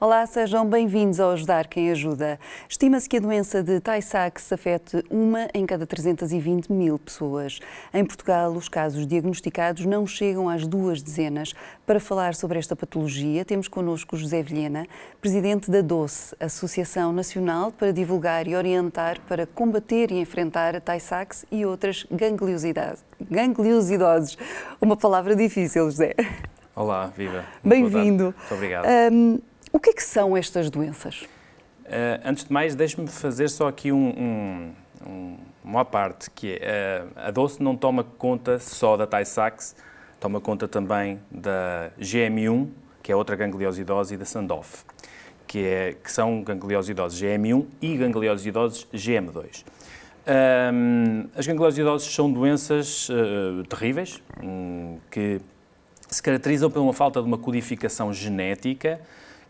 Olá, sejam bem-vindos ao Ajudar Quem Ajuda. Estima-se que a doença de Tay-Sachs afete uma em cada 320 mil pessoas. Em Portugal, os casos diagnosticados não chegam às duas dezenas. Para falar sobre esta patologia, temos connosco José Vilhena, presidente da DOCE, Associação Nacional para divulgar e orientar para combater e enfrentar a Tay-Sachs e outras gangliosidades. gangliosidoses. Uma palavra difícil, José. Olá, viva. Bem-vindo. Muito obrigado. Um, o que é que são estas doenças? Uh, antes de mais, deixe-me fazer só aqui um, um, uma parte, que é, uh, a doce não toma conta só da Tay-Sachs, toma conta também da GM1, que é outra gangliosidose, e da Sandoff, que, é, que são gangliosidoses GM1 e gangliosidoses GM2. Um, as gangliosidoses são doenças uh, terríveis, um, que se caracterizam por uma falta de uma codificação genética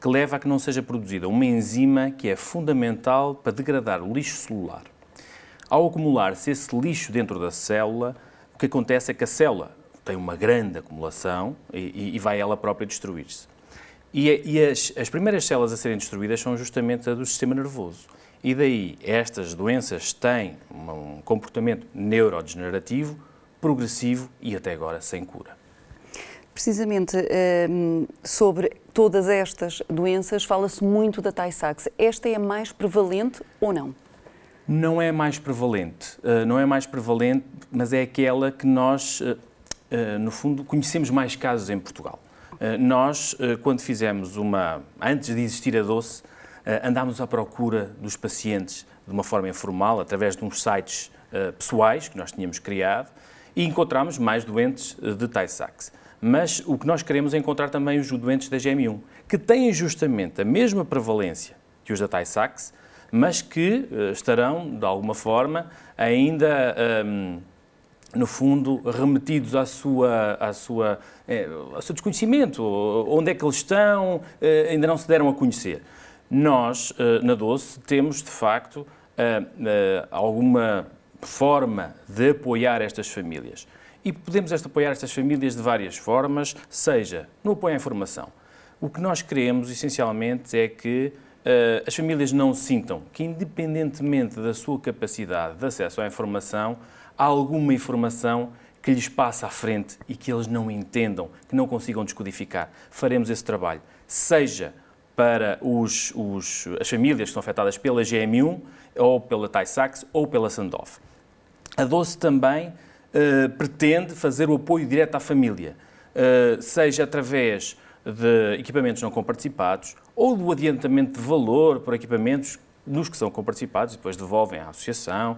que leva a que não seja produzida uma enzima que é fundamental para degradar o lixo celular. Ao acumular-se esse lixo dentro da célula, o que acontece é que a célula tem uma grande acumulação e, e vai ela própria destruir-se. E, e as, as, primeiras células a serem destruídas são justamente a do sistema nervoso. E daí estas doenças têm um comportamento neurodegenerativo, progressivo e até agora sem cura. Precisamente ehm, sobre todas estas doenças, fala-se muito da Tay-Sachs. Esta é a mais prevalente ou não? Não é mais prevalente. Eh, não é mais prevalente, mas é aquela que nós, eh, eh, no fundo, conhecemos mais casos em Portugal. Nós, quando fizemos uma. Antes de existir a doce, andámos à procura dos pacientes de uma forma informal, através de uns sites pessoais que nós tínhamos criado, e encontramos mais doentes de Tay-Sachs. Mas o que nós queremos é encontrar também os doentes da GM1, que têm justamente a mesma prevalência que os da Tay-Sachs, mas que uh, estarão, de alguma forma, ainda, ehm, no fundo, remetidos à sua, à sua, é, ao seu desconhecimento. Onde é que eles estão, uh, ainda não se deram a conhecer. Nós, na Doce, temos, de facto, alguma forma de apoiar estas famílias. E podemos apoiar estas famílias de várias formas, seja no apoio à informação. O que nós queremos, essencialmente, é que uh, as famílias não sintam que, independentemente da sua capacidade de acesso à informação, há alguma informação que lhes passa à frente e que eles não entendam, que não consigam descodificar. Faremos esse trabalho, seja para os, os, as famílias que são afetadas pela GM1, ou pela Tay-Sachs, ou pela Sandoff. A DOCE também uh, pretende fazer o apoio direto à família, uh, seja através de equipamentos não comparticipados ou do adiantamento de valor por equipamentos nos que são comparticipados e depois devolvem à associação.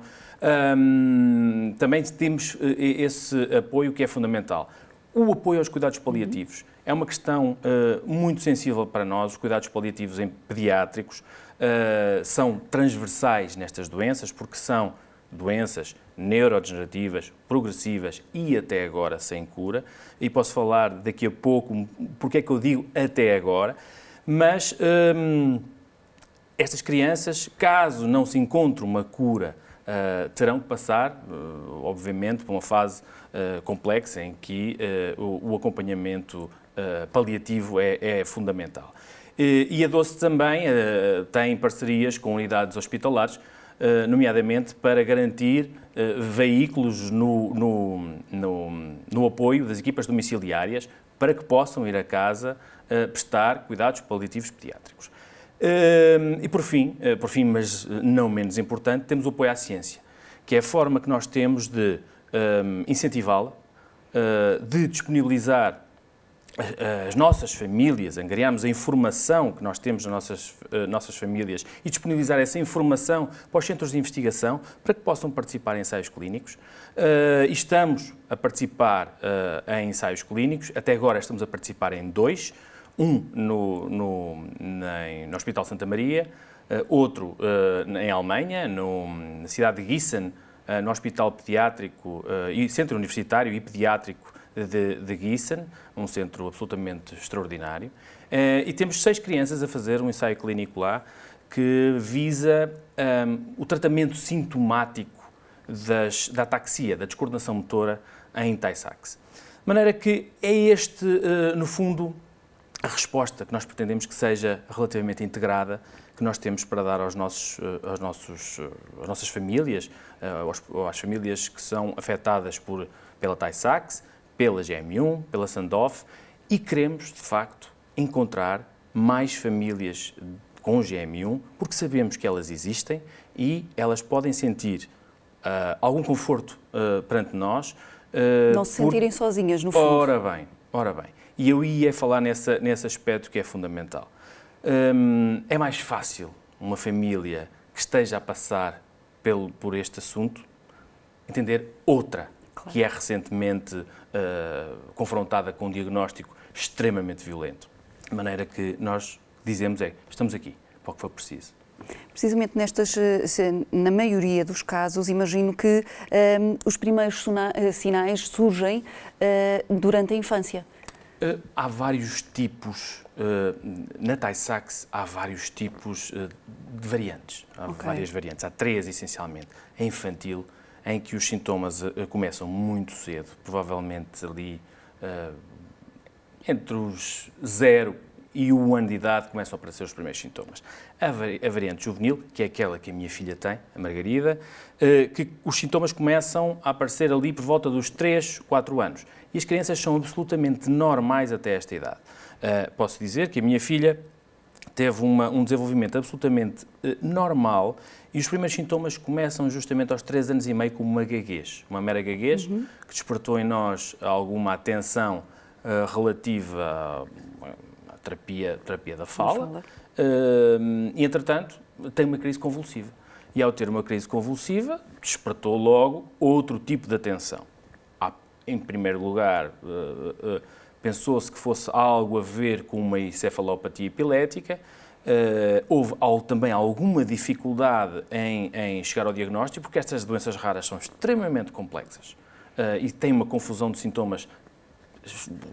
Um, também temos eh, esse apoio que é fundamental. O apoio aos cuidados paliativos é uma questão uh, muito sensível para nós. Os cuidados paliativos em pediátricos uh, são transversais nestas doenças porque são doenças neurodegenerativas, progressivas e até agora sem cura. E posso falar daqui a pouco porque é que eu digo até agora, mas hum, estas crianças, caso não se encontre uma cura, uh, terão que passar, uh, obviamente, por uma fase uh, complexa em que o, o, acompanhamento paliativo é, é fundamental. E a DOCE também tem parcerias com unidades hospitalares nomeadamente para garantir eh, veículos no, no, no, no apoio das equipas domiciliárias para que possam ir a casa eh, prestar cuidados paliativos pediátricos. E por fim, por fim, mas não menos importante, temos o apoio à ciência, que é a forma que nós temos de incentivá-la, de disponibilizar as nossas famílias, angariamos a informação que nós temos nas nossas, eh, nossas famílias e disponibilizar essa informação para os centros de investigação para que possam participar em ensaios clínicos. Uh, estamos a participar em ensaios clínicos, até agora estamos a participar em dois, um no, no, no Hospital Santa Maria, outro em Alemanha, no, na cidade de Gießen, no Hospital Pediátrico e Centro Universitário e Pediátrico de, de Gießen, um centro absolutamente extraordinário, eh, e temos seis crianças a fazer um ensaio clínico lá que visa um, ehm, o tratamento sintomático das, da ataxia, da descoordenação motora em Tay-Sachs. De maneira que é este, uh, no fundo, a resposta que nós pretendemos que seja relativamente integrada que nós temos para dar aos nossos, eh, aos nossos, eh, às nossas famílias, eh, às famílias que são afetadas por, pela Tay-Sachs, pela GM1, pela Sandoff e queremos, de facto, encontrar mais famílias com GM1 porque sabemos que elas existem e elas podem sentir uh, algum conforto uh, perante nós. Uh, Não se sentirem por... sozinhas, no fundo. Ora bem, ora bem. E eu ia falar nessa, nesse aspecto que é fundamental. Um, é mais fácil uma família que esteja a passar pelo, por este assunto entender outra claro. que é recentemente uh, confrontada com um diagnóstico extremamente violento. De maneira que nós dizemos é, estamos aqui para o que for preciso. Precisamente nestas, eh, na maioria dos casos, imagino que um, os primeiros eh, sinais surgem uh, durante a infância. Uh, há vários tipos, uh, na Tay-Sachs há vários tipos de variantes, há okay. várias variantes, há três essencialmente. A infantil, em que os sintomas começam muito cedo, provavelmente ali entre os zero e o ano de idade começam a aparecer os primeiros sintomas. A, variante juvenil, que é aquela que a minha filha tem, a Margarida, que os sintomas começam a aparecer ali por volta dos 3, 4 anos e as crianças são absolutamente normais até esta idade. Posso dizer que a minha filha teve uma, um desenvolvimento absolutamente normal e os primeiros sintomas começam justamente aos 3 anos e meio com uma gaguez, uma mera gaguez, uhum. que despertou em nós alguma atenção uh, relativa à, à, terapia, terapia da fala. fala. e, entretanto, tem uma crise convulsiva. E ao ter uma crise convulsiva, despertou logo outro tipo de atenção em primeiro lugar, uh, uh, pensou-se que fosse algo a ver com uma encefalopatia epilética. Uh, houve ao, também alguma dificuldade em, em, chegar ao diagnóstico, porque estas doenças raras são extremamente complexas e têm uma confusão de sintomas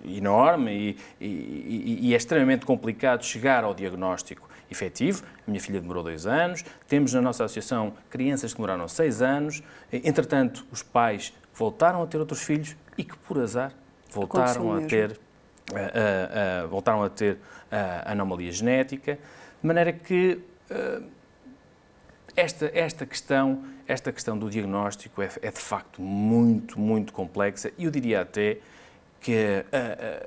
enorme e, e, e, é extremamente complicado chegar ao diagnóstico efetivo. A minha filha demorou dois anos, temos na nossa associação crianças que demoraram seis anos, entretanto, os pais voltaram a ter outros filhos e que, por azar, voltaram a ter, uh, uh, uh, voltaram a ter anomalia genética, de maneira que esta, esta, questão, esta questão do diagnóstico é, é, de facto muito, muito complexa. E eu diria até que,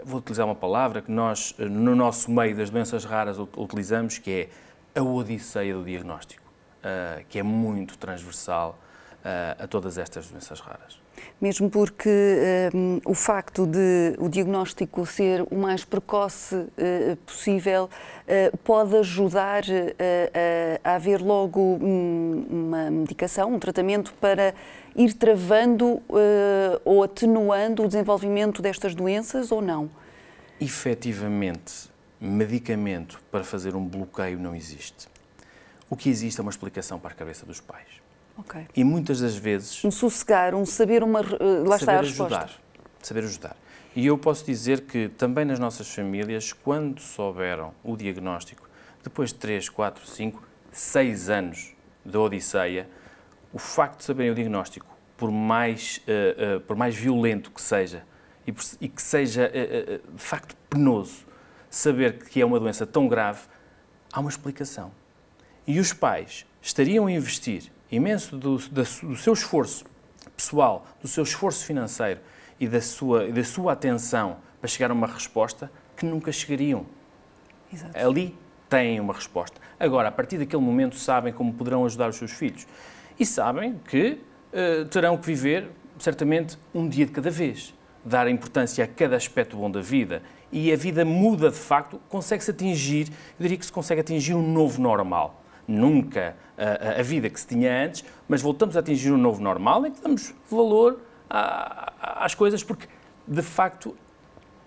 vou utilizar uma palavra que nós, no nosso meio das doenças raras, utilizamos, que é a odisseia do diagnóstico, que é muito transversal a todas estas doenças raras mesmo porque um, o facto de o diagnóstico ser o mais precoce uh, possível uh, pode ajudar uh, a haver logo um, uma medicação, um tratamento para ir travando ou atenuando o desenvolvimento destas doenças ou não? Efetivamente, medicamento para fazer um bloqueio não existe. O que existe é uma explicação para a cabeça dos pais. Okay. E muitas das vezes. Um sossegar, um saber uma. Eh, lá está a resposta. Ajudar, saber ajudar. E eu posso dizer que também nas nossas famílias, quando souberam o diagnóstico, depois de 3, 4, 5, 6 anos da Odisseia, o facto de saberem o diagnóstico, por mais, uh, uh, por mais violento que seja, e, por, e que seja uh, de facto penoso, saber que é uma doença tão grave, há uma explicação. E os pais estariam a investir imenso do, do, do seu esforço pessoal, do seu esforço financeiro e da sua, da sua atenção para chegar a uma resposta que nunca chegariam. Exato. Ali têm uma resposta. Agora, a partir daquele momento, sabem como poderão ajudar os seus filhos. E sabem que uh, terão que viver, certamente, um dia de cada vez. Dar importância a cada aspecto bom da vida. E a vida muda de facto, consegue-se atingir, eu diria que se consegue atingir um novo normal nunca a, a, vida que se tinha antes, mas voltamos a atingir um novo normal em que damos valor a, às coisas, porque de facto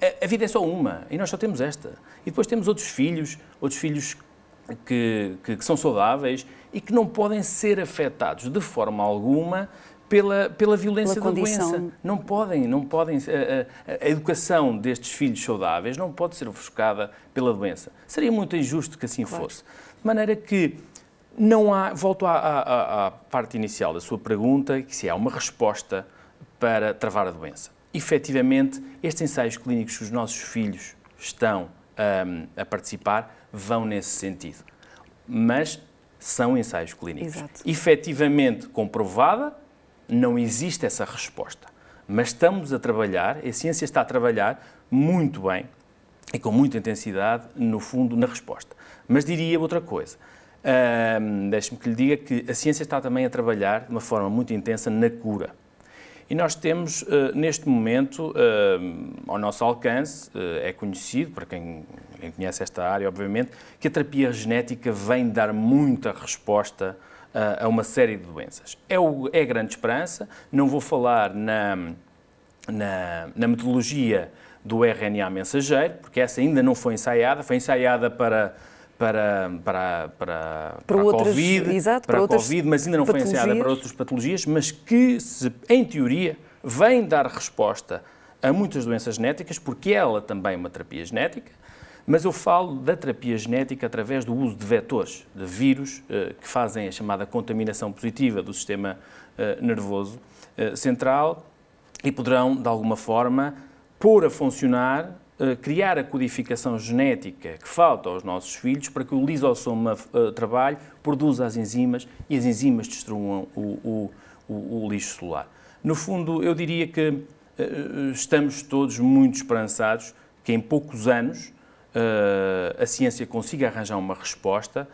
a, a, vida é só uma e nós só temos esta. E depois temos outros filhos, outros filhos que, que, que são saudáveis e que não podem ser afetados de forma alguma pela, pela violência pela da doença. Não podem, não podem. A, a, a, educação destes filhos saudáveis não pode ser ofuscada pela doença. Seria muito injusto que assim claro. fosse. De maneira que não há, volto à, à, à, parte inicial da sua pergunta, que se há uma resposta para travar a doença. Efetivamente, estes ensaios clínicos que os nossos filhos estão a, a participar vão nesse sentido. Mas são ensaios clínicos. Exato. Efetivamente comprovada, não existe essa resposta. Mas estamos a trabalhar, a ciência está a trabalhar muito bem e com muita intensidade, no fundo, na resposta. Mas diria outra coisa. Um, Deixe-me que lhe diga que a ciência está também a trabalhar de uma forma muito intensa na cura. E nós temos, uh, neste momento, uh, ao nosso alcance, uh, é conhecido, para quem, quem, conhece esta área, obviamente, que a terapia genética vem dar muita resposta a uma série de doenças. É, o, é grande esperança, não vou falar na, na, na metodologia do RNA mensageiro, porque essa ainda não foi ensaiada, foi ensaiada para para, para, para, para, a outras, COVID, exato, para, para a COVID, mas ainda não foi ensaiada para outras patologias, mas que, se, em teoria, vem dar resposta a muitas doenças genéticas, porque ela também é uma terapia genética, mas eu falo da terapia genética através do uso de vetores, de vírus, eh, que fazem a chamada contaminação positiva do sistema eh, nervoso eh, central e poderão, de alguma forma, pôr a funcionar criar a codificação genética que falta aos nossos filhos para que o lisossoma uh, trabalhe, produza as enzimas e as enzimas destruam o, o, o, o lixo celular. No fundo, eu diria que uh, estamos todos muito esperançados que em poucos anos a ciência consiga arranjar uma resposta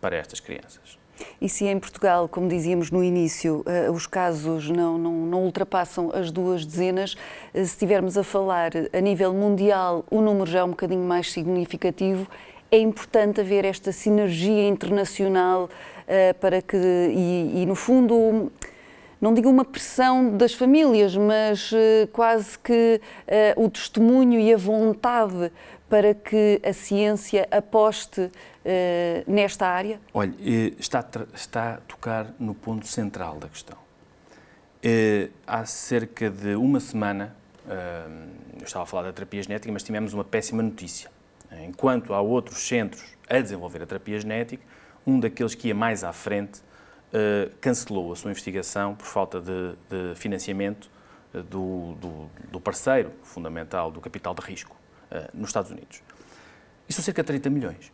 para estas crianças. E se em Portugal, como dizíamos no início, uh, os casos não, não, não, ultrapassam as duas dezenas, uh, se estivermos a falar a nível mundial, o número já é um bocadinho mais significativo. É importante haver esta sinergia internacional uh, para que, e, e, no fundo, não digo uma pressão das famílias, mas quase que o testemunho e a vontade para que a ciência aposte uh, nesta área? Olha, eh, está, está a tocar no ponto central da questão. Uh, há cerca de uma semana, uh, eu estava a falar da terapia genética, mas tivemos uma péssima notícia. Enquanto há outros centros a desenvolver a terapia genética, um daqueles que ia mais à frente cancelou a sua investigação por falta de, de financiamento do, do, do parceiro fundamental do capital de risco. Eh, nos Estados Unidos. E são cerca de 30 milhões.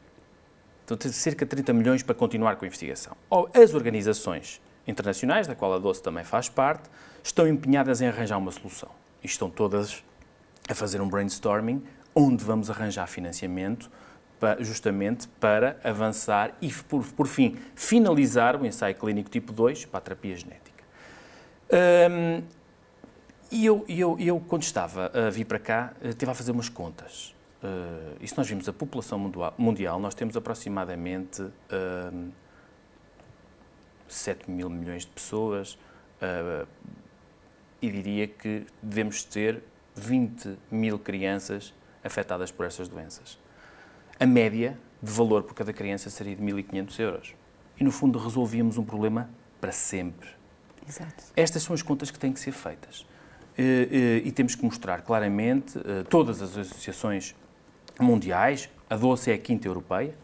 Então, tem cerca de 30 milhões para continuar com a investigação. As organizações internacionais, da qual a DOCE também faz parte, estão empenhadas em arranjar uma solução. E estão todas a fazer um brainstorming onde vamos arranjar financiamento para, justamente para avançar e, por, por, fim, finalizar o ensaio clínico tipo 2 para a terapia genética. Hum, e eu, eu, eu, quando estava a vir para cá, eh, estive a fazer umas contas. Uh, e se nós vimos a população mundial, nós temos aproximadamente uh, 7 mil milhões de pessoas uh, e diria que devemos ter 20 mil crianças afetadas por estas doenças. A média de valor por cada criança seria de 1.500 euros. E, no fundo, resolvíamos um problema para sempre. Exato. Estas são as contas que têm que ser feitas. Eh, eh, e temos que mostrar claramente eh, todas as associações mundiais, a DOCE é a quinta europeia,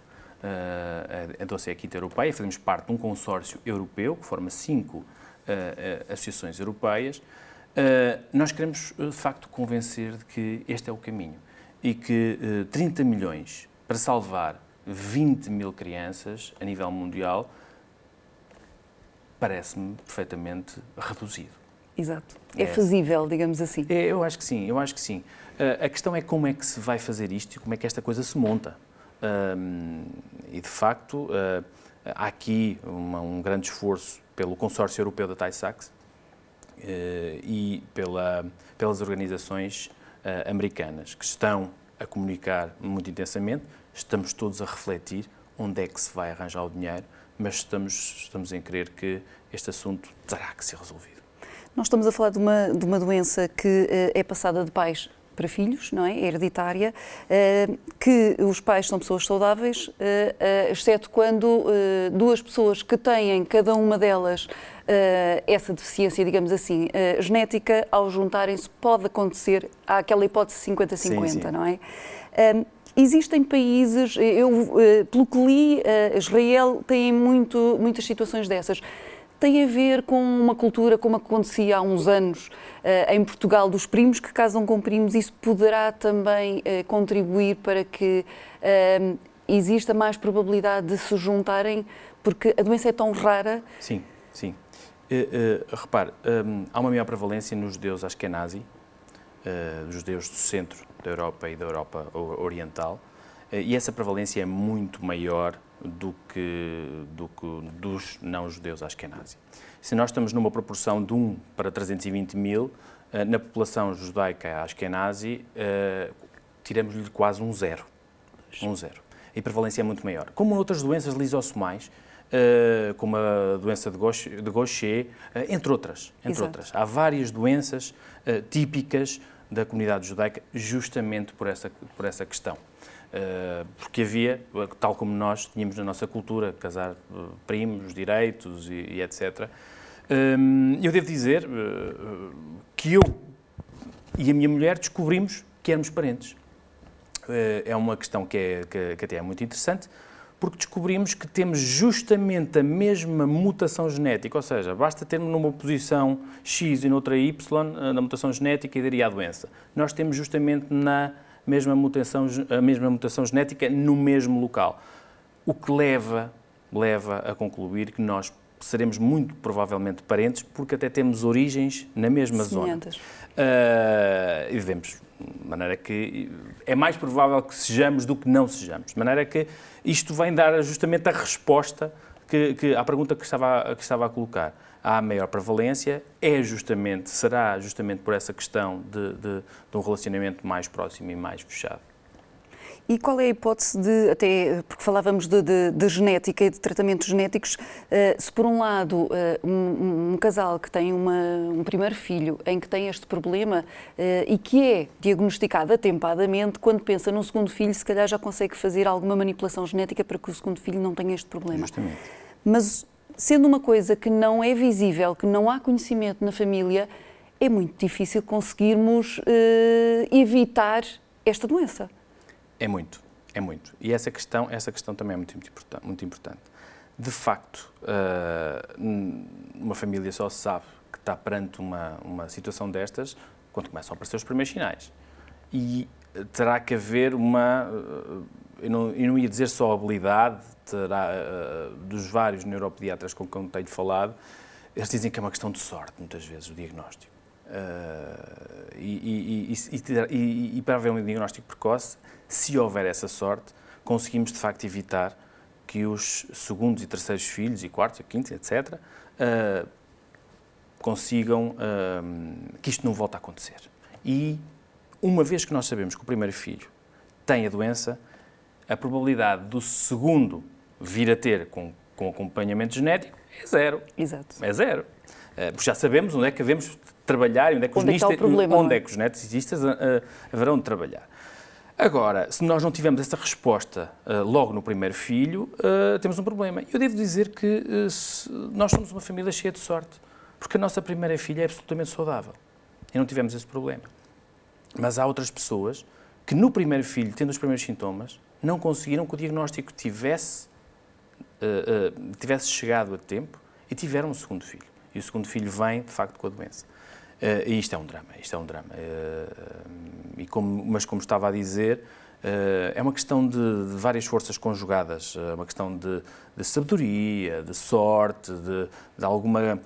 a DOCE é a quinta europeia, fazemos parte de um consórcio europeu que forma cinco associações europeias. Nós queremos, de facto, convencer de que este é o caminho e que 30 milhões para salvar 20 mil crianças a nível mundial parece-me perfeitamente reduzido. Exato. É, é fazível, digamos assim. É, eu acho que sim, eu acho que sim. Uh, a questão é como é que se vai fazer isto e como é que esta coisa se monta. Uh, e, de facto, uh, há aqui uma, um grande esforço pelo consórcio europeu da TAISAX e pela, pelas organizações americanas que estão a comunicar muito intensamente. Estamos todos a refletir onde é que se vai arranjar o dinheiro, mas estamos, estamos em crer que este assunto terá que ser resolvido. Nós estamos a falar de uma, de uma doença que uh, é passada de pais para filhos, não é? é hereditária, uh, que os pais são pessoas saudáveis, uh, exceto quando duas pessoas que têm, cada uma delas, essa deficiência, digamos assim, genética, ao juntarem-se, pode acontecer, aquela hipótese 50-50, não é? Existem países, eu, pelo que li, Israel tem muito, muitas situações dessas tem a ver com uma cultura como acontecia há uns anos uh, em Portugal dos primos que casam com primos. Isso poderá também uh, contribuir para que uh, exista mais probabilidade de se juntarem, porque a doença é tão rara. Sim, sim. repare, um, há uma maior prevalência nos judeus Ashkenazi, uh, judeus do centro da Europa e da Europa Oriental, e essa prevalência é muito maior do que, do que dos não-judeus Ashkenazi. Se nós estamos numa proporção de 1 para 320 mil, eh, na população judaica Ashkenazi, eh, tiramos-lhe quase um zero. Um zero. A prevalência é muito maior. Como outras doenças lisossomais, Uh, como a doença de Gaucher, entre outras. Entre outras. Há várias doenças típicas da comunidade judaica justamente por essa, por essa questão. Eh, porque havia, tal como nós tínhamos na nossa cultura, casar eh, primos, direitos e, e etc. Ehm, eu devo dizer eh, que eu e a minha mulher descobrimos que éramos parentes. É uma questão que, é, que, até é muito interessante, porque descobrimos que temos justamente a mesma mutação genética, ou seja, basta termos numa posição X e noutra Y, na mutação genética e daria a doença. Nós temos justamente na mesma mutação, a mesma mutação genética no mesmo local. O que leva, leva a concluir que nós seremos muito provavelmente parentes, porque até temos origens na mesma zona. Uh, e devemos, de maneira que é mais provável que sejamos do que não sejamos. De maneira que isto vem dar justamente a resposta que, que, à pergunta que estava, que estava a colocar há maior prevalência é justamente, será justamente por essa questão de, de, de um relacionamento mais próximo e mais fechado. E qual é a hipótese de, até porque falávamos de, de, de genética e de tratamentos genéticos, uh, se por um lado uh, um, um, casal que tem uma, um primeiro filho em que tem este problema uh, e que é diagnosticado atempadamente, quando pensa num segundo filho, se calhar já consegue fazer alguma manipulação genética para que o segundo filho não tenha este problema. Justamente. Mas sendo uma coisa que não é visível, que não há conhecimento na família, é muito difícil conseguirmos uh, evitar esta doença. É muito, é muito. E essa questão, essa questão também é muito, importante. Muito importante. De facto, uh, uma família só sabe que está perante uma, uma situação destas quando começam a aparecer os primeiros sinais. E terá que haver uma, eu não, eu não ia dizer só habilidade, terá, uh, dos vários neuropediatras com quem tenho falado, eles dizem que é uma questão de sorte, muitas vezes, o diagnóstico. Uh, e, e, e, e, para haver um diagnóstico precoce, se houver essa sorte, conseguimos de facto evitar que os segundos e terceiros filhos, e quartos e quintos, etc., uh, consigam uh, que isto não volte a acontecer. E uma vez que nós sabemos que o primeiro filho tem a doença, a probabilidade do segundo vir a ter com, com acompanhamento genético é zero. Exato. É zero. Uh, porque já sabemos onde é que devemos trabalhar e onde é que onde os, é, que problema, onde é? é que os geneticistas uh, haverão de trabalhar. Agora, se nós não tivermos essa resposta uh, logo no primeiro filho, uh, temos um problema. Eu devo dizer que uh, nós somos uma família cheia de sorte, porque a nossa primeira filha é absolutamente saudável e não tivemos esse problema. Mas há outras pessoas que no primeiro filho, tendo os primeiros sintomas, não conseguiram que o diagnóstico tivesse, uh, uh, tivesse chegado a tempo e tiveram um segundo filho. E o segundo filho vem, de facto, com a doença. Uh, e isto é um drama, isto é um drama. e como, mas como estava a dizer, é uma questão de, de, várias forças conjugadas, é uma questão de, de sabedoria, de sorte, de, de alguma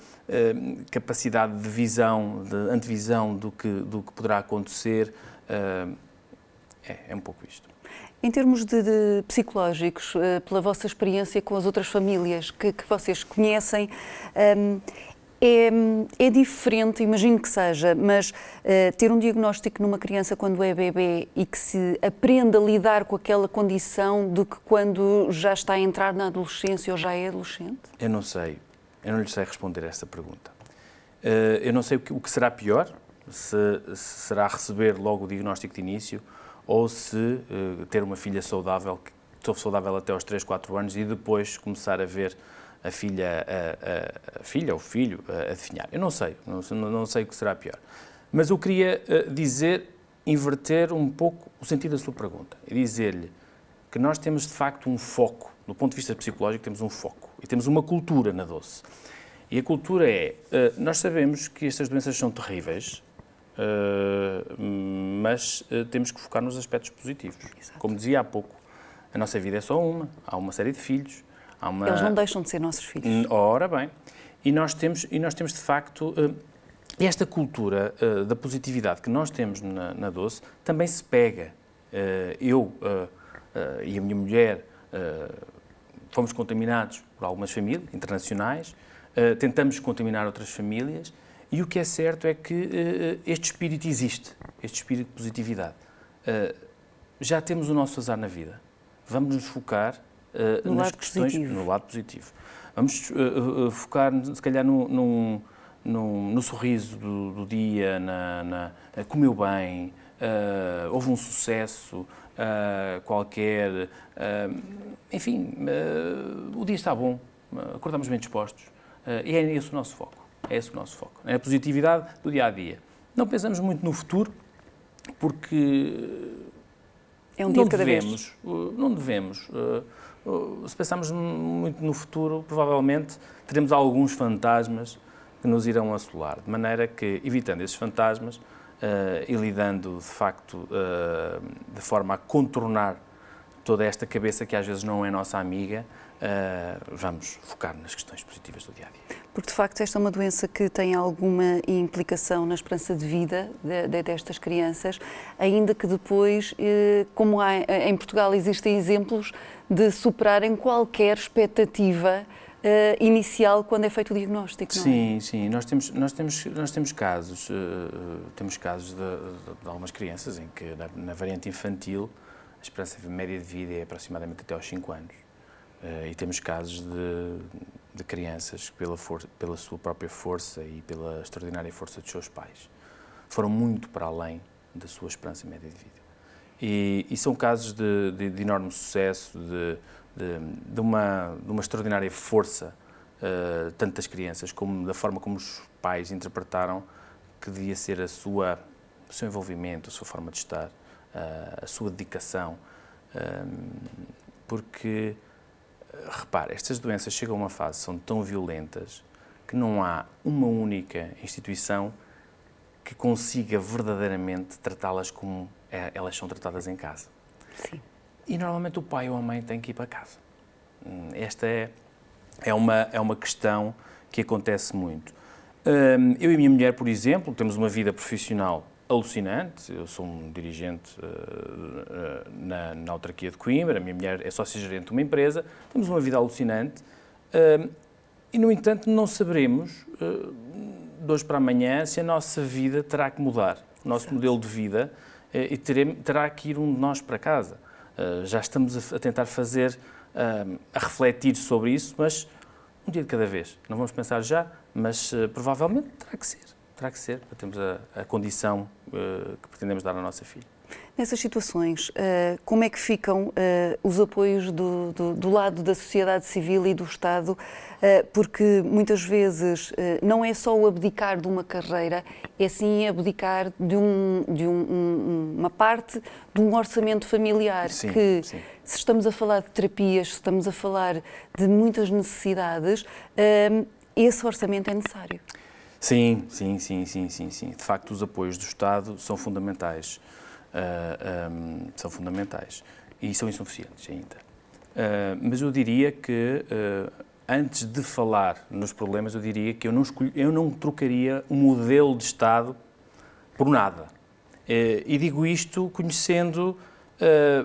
capacidade de visão, de antevisão do que, do que poderá acontecer. é, é um pouco isto. Em termos de, de, psicológicos, eh, pela vossa experiência com as outras famílias que, que vocês conhecem, um, é, é, diferente, imagino que seja, mas uh, ter um diagnóstico numa criança quando é bebê e que se aprenda a lidar com aquela condição do que quando já está a entrar na adolescência ou já é adolescente? Eu não sei. Eu não lhe sei responder a essa pergunta. Uh, eu não sei o que, o que será pior, se, se será receber logo o diagnóstico de início ou se uh, ter uma filha saudável, que estou saudável até aos 3, 4 anos e depois começar a ver a filha, a, a, a filha ou o filho a, a definhar. Eu não sei, não, não, sei o que será pior. Mas eu queria uh, dizer, inverter um pouco o sentido da sua pergunta e dizer-lhe que nós temos de facto um foco, do ponto de vista psicológico, temos um foco e temos uma cultura na doce. E a cultura é, nós sabemos que estas doenças são terríveis, mas temos que focar nos aspectos positivos. Exato. Como dizia há pouco, a nossa vida é só uma, há uma série de filhos. Uma... Eles não deixam de ser nossos filhos. Ora bem, e nós temos, e nós temos de facto, esta cultura da positividade que nós temos na, na Doce também se pega. eu e a minha mulher fomos contaminados por algumas famílias internacionais, tentamos contaminar outras famílias e o que é certo é que uh, este espírito existe, este espírito de positividade. Uh, já temos o nosso azar na vida. Vamos nos focar no nas questões positivo. no lado positivo. Vamos focar, se calhar, no, no, no, no sorriso do, do, dia, na, na, comeu bem, houve um sucesso, uh, qualquer. Uh, enfim, uh, o dia está bom, acordamos bem dispostos e é esse o nosso foco. É esse o nosso foco. É a positividade do dia a dia. não pensamos muito no futuro, porque. É um dia não cada devemos, vez. Não devemos. Se pensarmos muito no futuro, provavelmente teremos alguns fantasmas que nos irão assolar, de maneira que, evitando esses fantasmas, uh, e lidando de facto uh, de forma a contornar toda esta cabeça que às vezes não é nossa amiga, uh, vamos focar nas questões positivas do dia a dia. Porque de facto esta é uma doença que tem alguma implicação na esperança de vida de, de, destas crianças, ainda que depois, como há, em Portugal existem exemplos de superarem qualquer expectativa uh, inicial quando é feito o diagnóstico, sim, é? Sim, Nós temos, nós temos, nós temos casos, uh, temos casos de, de, de, algumas crianças em que na, na, variante infantil a esperança média de vida é aproximadamente até aos 5 anos. Uh, e temos casos de, de crianças que, pela, pela sua própria força e pela extraordinária força dos seus pais, foram muito para além da sua esperança média de vida. E, e são casos de, de, de enorme sucesso, de, uma, de uma extraordinária força, uh, tanto das crianças como da forma como os pais interpretaram que devia ser a sua, o seu envolvimento, a sua forma de estar, uh, a sua dedicação. Uh, porque, repare, estas doenças chegam a uma fase, são tão violentas, que não há uma única instituição que consiga verdadeiramente tratá-las como é, elas são tratadas em casa. Sim. E normalmente o pai ou a mãe têm que ir para casa. Hum, esta é, é, uma, é uma questão que acontece muito. Hum, eu e a minha mulher, por exemplo, temos uma vida profissional alucinante. Eu sou um dirigente uh, uh, na, na autarquia de Coimbra, a minha mulher é sócia-gerente de uma empresa. Temos uma vida alucinante uh, e, no entanto, não saberemos uh, de hoje para amanhã se a nossa vida terá que mudar. O nosso Exato. modelo de vida e teremos, terá que ir um de nós para casa. Uh, já estamos a, a tentar fazer, uh, a refletir sobre isso, mas um dia de cada vez. Não vamos pensar já, mas uh, provavelmente terá que ser. Terá que ser para termos a, a condição que pretendemos dar à nossa filha. Nessas situações, eh, como é que ficam eh, os apoios do, do, do, lado da sociedade civil e do Estado? Eh, porque muitas vezes não é só o abdicar de uma carreira, é sim abdicar de, um, de um, uma parte de um orçamento familiar. Sim, que, sim. se estamos a falar de terapias, se estamos a falar de muitas necessidades, esse orçamento é necessário. Sim, sim, sim, sim, sim, sim. De facto, os apoios do Estado são fundamentais uh, ah, um, são fundamentais e são insuficientes ainda. Uh, mas eu diria que, uh, antes de falar nos problemas, eu diria que eu não, escolhi, eu não trocaria o um modelo de Estado por nada. e digo isto conhecendo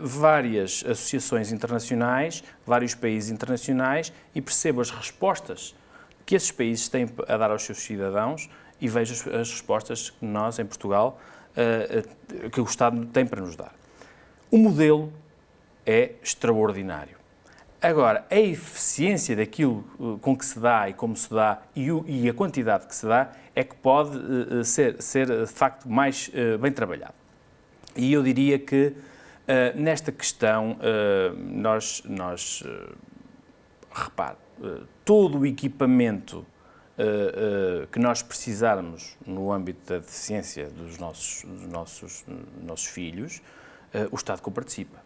várias associações internacionais, vários países internacionais e percebo as respostas que esses países têm a dar aos seus cidadãos e vejo as, as respostas que nós, em Portugal, uh, que o Estado tem para nos dar. O modelo é extraordinário. Agora, a eficiência daquilo eh, com que se dá e como se dá e, a quantidade que se dá é que pode ser, ser, de facto, mais bem trabalhado. E eu diria que nesta questão, nós, nós repare, todo o equipamento uh, que nós precisarmos no âmbito da deficiência dos nossos, dos nossos, nossos filhos, o Estado comparticipa.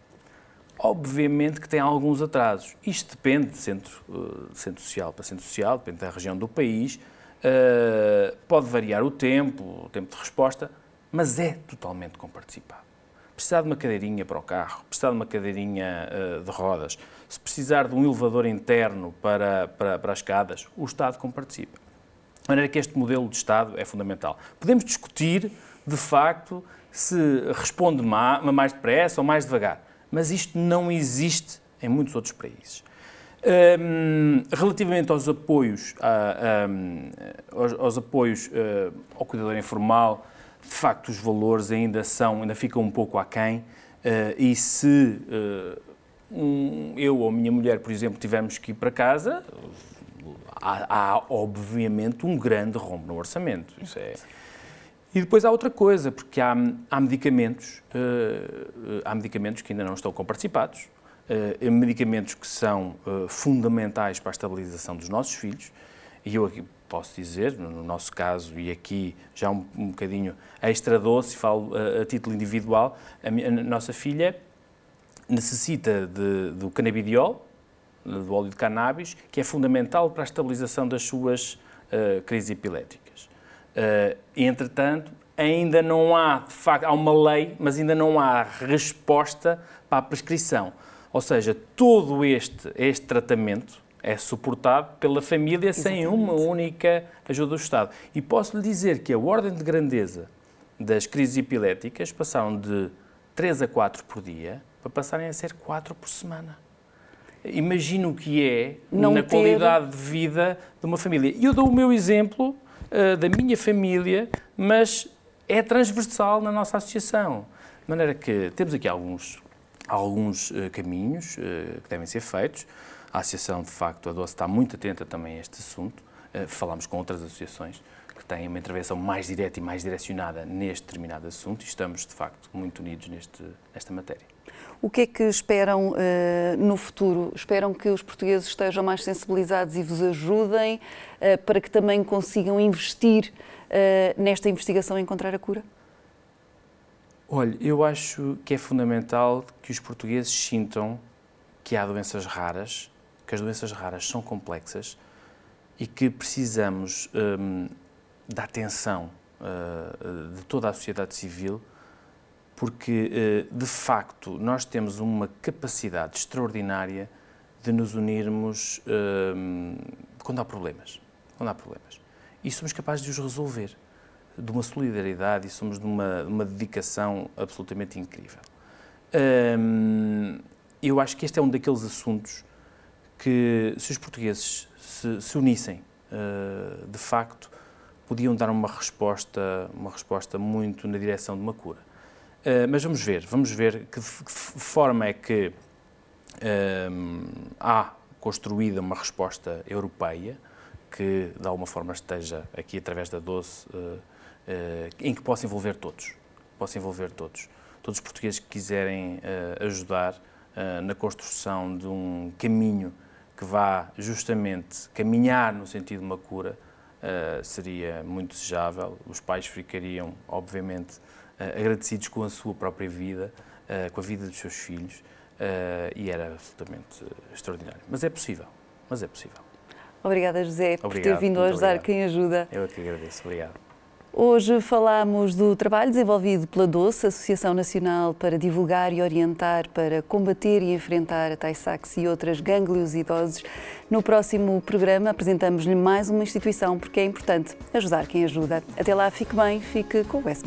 obviamente que tem alguns atrasos. Isto depende de centro, centro social para centro social, depende da região do país, pode variar o tempo, o tempo de resposta, mas é totalmente comparticipado. Precisar de uma cadeirinha para o carro, precisar de uma cadeirinha de rodas, se precisar de um elevador interno para, para, para as escadas, o Estado comparticipa. De maneira que este modelo de Estado é fundamental. Podemos discutir, de facto, se responde mais depressa ou mais devagar, mas isto não existe em muitos outros países. Um, relativamente aos apoios, a, a, aos, aos, apoios uh, ao cuidador informal, de facto os valores ainda são, ainda ficam um pouco aquém, uh, e se uh, um, eu ou minha mulher, por exemplo, tivermos que ir para casa, há, há, obviamente um grande rombo no orçamento. Isso é. E depois há outra coisa, porque há, há medicamentos, uh, há medicamentos que ainda não estão comparticipados, uh, medicamentos que são uh, fundamentais para a estabilização dos nossos filhos, e eu aqui posso dizer, no nosso caso, e aqui já um, um bocadinho extra doce, falo a título individual, a, minha, a nossa filha necessita de, do canabidiol, do óleo de cannabis, que é fundamental para a estabilização das suas uh, crises epiléticas. Uh, entretanto, ainda não há, de facto, há uma lei, mas ainda não há resposta para a prescrição. Ou seja, todo este, este tratamento é suportado pela família Exatamente. sem uma única ajuda do Estado. E posso lhe dizer que a ordem de grandeza das crises epiléticas passaram de 3 a 4 por dia para passarem a ser 4 por semana imagino o que é Não na ter... qualidade de vida de uma família. E eu dou o meu exemplo uh, da minha família, mas é transversal na nossa associação. De maneira que temos aqui alguns, alguns uh, caminhos uh, que devem ser feitos. A associação, de facto, a DOCE está muito atenta também a este assunto. falamos com outras associações que têm uma intervenção mais direta e mais direcionada neste determinado assunto e estamos, de facto, muito unidos neste, nesta matéria. O que é que esperam uh, no futuro? Esperam que os portugueses estejam mais sensibilizados e vos ajudem uh, para que também consigam investir uh, nesta investigação e encontrar a cura? Olha, eu acho que é fundamental que os portugueses sintam que há doenças raras, que as doenças raras são complexas e que precisamos um, da atenção de toda a sociedade civil porque, eh, de facto, nós temos uma capacidade extraordinária de nos unirmos eh, quando há problemas. Quando há problemas. E somos capazes de os resolver, de uma solidariedade e somos de uma, uma dedicação absolutamente incrível. Eh, eu acho que este é um daqueles assuntos que, se os portugueses se, se unissem, de facto, podiam dar uma resposta, uma resposta muito na direção de uma cura. Uh, mas vamos ver, vamos ver que, que forma é que uh, há construída uma resposta europeia que, de alguma forma, esteja aqui através da DOCE, uh, em que possa envolver todos, possa envolver todos. Todos os portugueses que quiserem ajudar na construção de um caminho que vá justamente caminhar no sentido de uma cura, seria muito desejável. Os pais ficariam, obviamente, eh, agradecidos com a sua própria vida, eh, com a vida dos seus filhos, eh, e era absolutamente extraordinário. Mas é possível, mas é possível. Obrigada, José, obrigado, por ter vindo a ajudar obrigado. quem ajuda. Eu é que agradeço, obrigado. Hoje falamos do trabalho desenvolvido pela DOCE, Associação Nacional para divulgar e orientar para combater e enfrentar a Tay-Sachs e outras gangliositoses. No próximo programa apresentamos-lhe mais uma instituição porque é importante ajudar quem ajuda. Até lá, fique bem, fique com o S+.